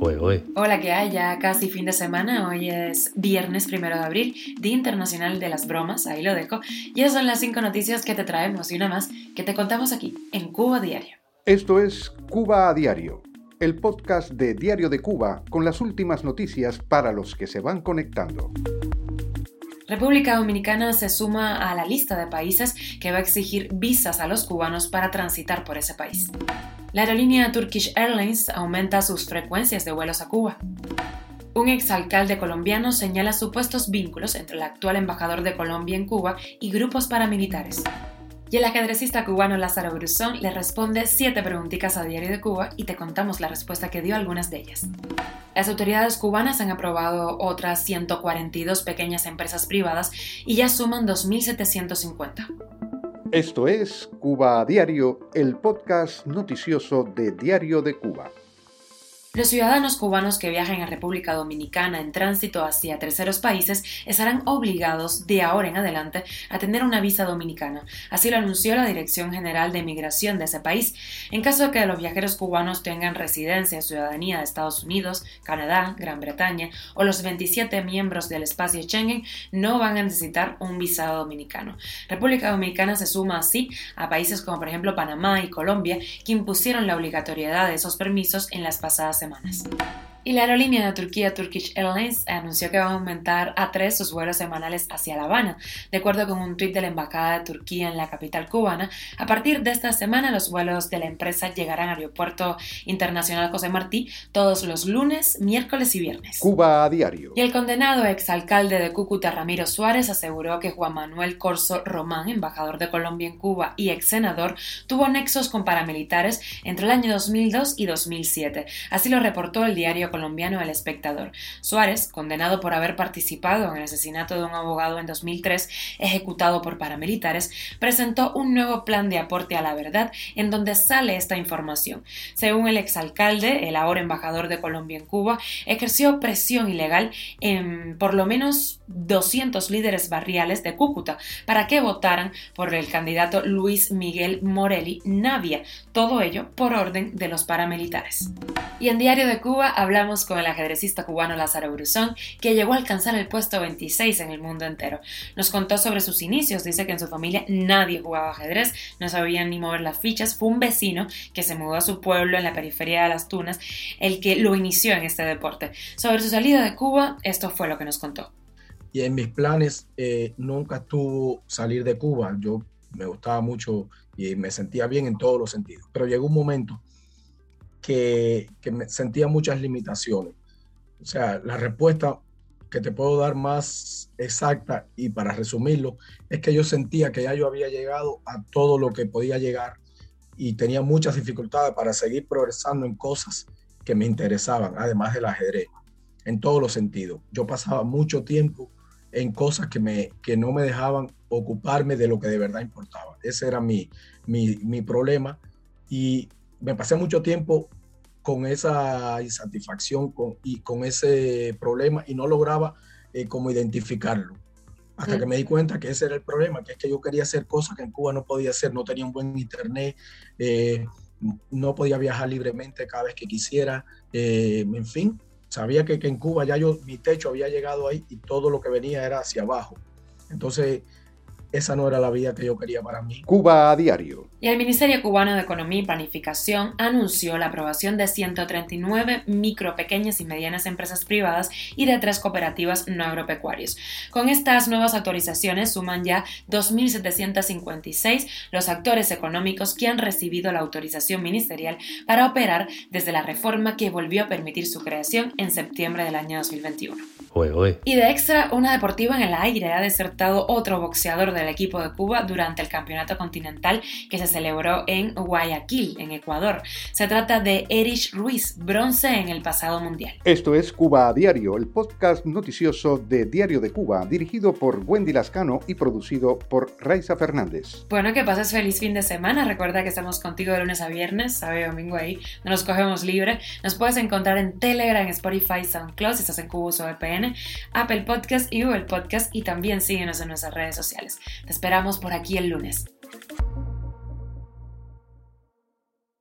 Hola, ¿qué hay? Ya casi fin de semana. Hoy es viernes primero de abril, Día Internacional de las Bromas. Ahí lo dejo. Y esas son las cinco noticias que te traemos y una más que te contamos aquí, en Cuba Diario. Esto es Cuba a Diario, el podcast de Diario de Cuba con las últimas noticias para los que se van conectando. República Dominicana se suma a la lista de países que va a exigir visas a los cubanos para transitar por ese país. La aerolínea Turkish Airlines aumenta sus frecuencias de vuelos a Cuba. Un exalcalde colombiano señala supuestos vínculos entre el actual embajador de Colombia en Cuba y grupos paramilitares. Y el ajedrecista cubano Lázaro Brusón le responde siete preguntitas a Diario de Cuba y te contamos la respuesta que dio algunas de ellas. Las autoridades cubanas han aprobado otras 142 pequeñas empresas privadas y ya suman 2.750. Esto es Cuba a Diario, el podcast noticioso de Diario de Cuba. Los ciudadanos cubanos que viajen a República Dominicana en tránsito hacia terceros países estarán obligados de ahora en adelante a tener una visa dominicana. Así lo anunció la Dirección General de Migración de ese país. En caso de que los viajeros cubanos tengan residencia o ciudadanía de Estados Unidos, Canadá, Gran Bretaña o los 27 miembros del espacio Schengen, no van a necesitar un visado dominicano. República Dominicana se suma así a países como por ejemplo Panamá y Colombia que impusieron la obligatoriedad de esos permisos en las pasadas semanas. Y la aerolínea de Turquía Turkish Airlines anunció que va a aumentar a tres sus vuelos semanales hacia La Habana. De acuerdo con un tuit de la Embajada de Turquía en la capital cubana, a partir de esta semana los vuelos de la empresa llegarán al Aeropuerto Internacional José Martí todos los lunes, miércoles y viernes. Cuba a diario. Y el condenado exalcalde de Cúcuta, Ramiro Suárez, aseguró que Juan Manuel Corso Román, embajador de Colombia en Cuba y ex senador, tuvo nexos con paramilitares entre el año 2002 y 2007. Así lo reportó el diario colombiano El Espectador. Suárez, condenado por haber participado en el asesinato de un abogado en 2003, ejecutado por paramilitares, presentó un nuevo plan de aporte a la verdad en donde sale esta información. Según el exalcalde, el ahora embajador de Colombia en Cuba, ejerció presión ilegal en por lo menos 200 líderes barriales de Cúcuta para que votaran por el candidato Luis Miguel Morelli Navia, todo ello por orden de los paramilitares. Y en Diario de Cuba hablamos con el ajedrecista cubano Lázaro Bruzón, que llegó a alcanzar el puesto 26 en el mundo entero. Nos contó sobre sus inicios, dice que en su familia nadie jugaba ajedrez, no sabían ni mover las fichas, fue un vecino que se mudó a su pueblo en la periferia de Las Tunas el que lo inició en este deporte. Sobre su salida de Cuba, esto fue lo que nos contó. Y en mis planes eh, nunca estuvo salir de Cuba. Yo me gustaba mucho y me sentía bien en todos los sentidos. Pero llegó un momento que, sentía muchas limitaciones. O sea, la respuesta que te puedo dar más exacta y para resumirlo es que yo sentía que ya yo había llegado a todo lo que podía llegar y tenía muchas dificultades para seguir progresando en cosas que me interesaban, además del ajedrez, en todos los sentidos. Yo pasaba mucho tiempo en cosas que, me, que no me dejaban ocuparme de lo que de verdad importaba. Ese era mi, mi, mi problema y me pasé mucho tiempo con esa insatisfacción con, y con ese problema y no lograba eh, como identificarlo. Hasta que me di cuenta que ese era el problema, que es que yo quería hacer cosas que en Cuba no podía hacer, no tenía un buen internet, eh, no podía viajar libremente cada vez que quisiera, eh, en fin, sabía que, que, en Cuba ya yo, mi techo había llegado ahí y todo lo que venía era hacia abajo. Entonces, esa no era la vida que yo quería para mí. Cuba a diario. Y el Ministerio Cubano de Economía y Planificación anunció la aprobación de 139 micro, pequeñas y medianas empresas privadas y de tres cooperativas no agropecuarias. Con estas nuevas autorizaciones suman ya 2.756 los actores económicos que han recibido la autorización ministerial para operar desde la reforma que volvió a permitir su creación en septiembre del año 2021. Y de extra, una deportiva en el aire ha desertado otro boxeador del equipo de Cuba durante el campeonato continental que se celebró en Guayaquil, en Ecuador. Se trata de Erich Ruiz, bronce en el pasado mundial. Esto es Cuba a Diario, el podcast noticioso de Diario de Cuba, dirigido por Wendy Lascano y producido por Raiza Fernández. Bueno, que pases feliz fin de semana. Recuerda que estamos contigo de lunes a viernes, sábado y domingo ahí. No nos cogemos libre. Nos puedes encontrar en Telegram, Spotify, SoundCloud, si estás en Cuba uso VPN, Apple Podcast y Google Podcast y también síguenos en nuestras redes sociales. Te esperamos por aquí el lunes.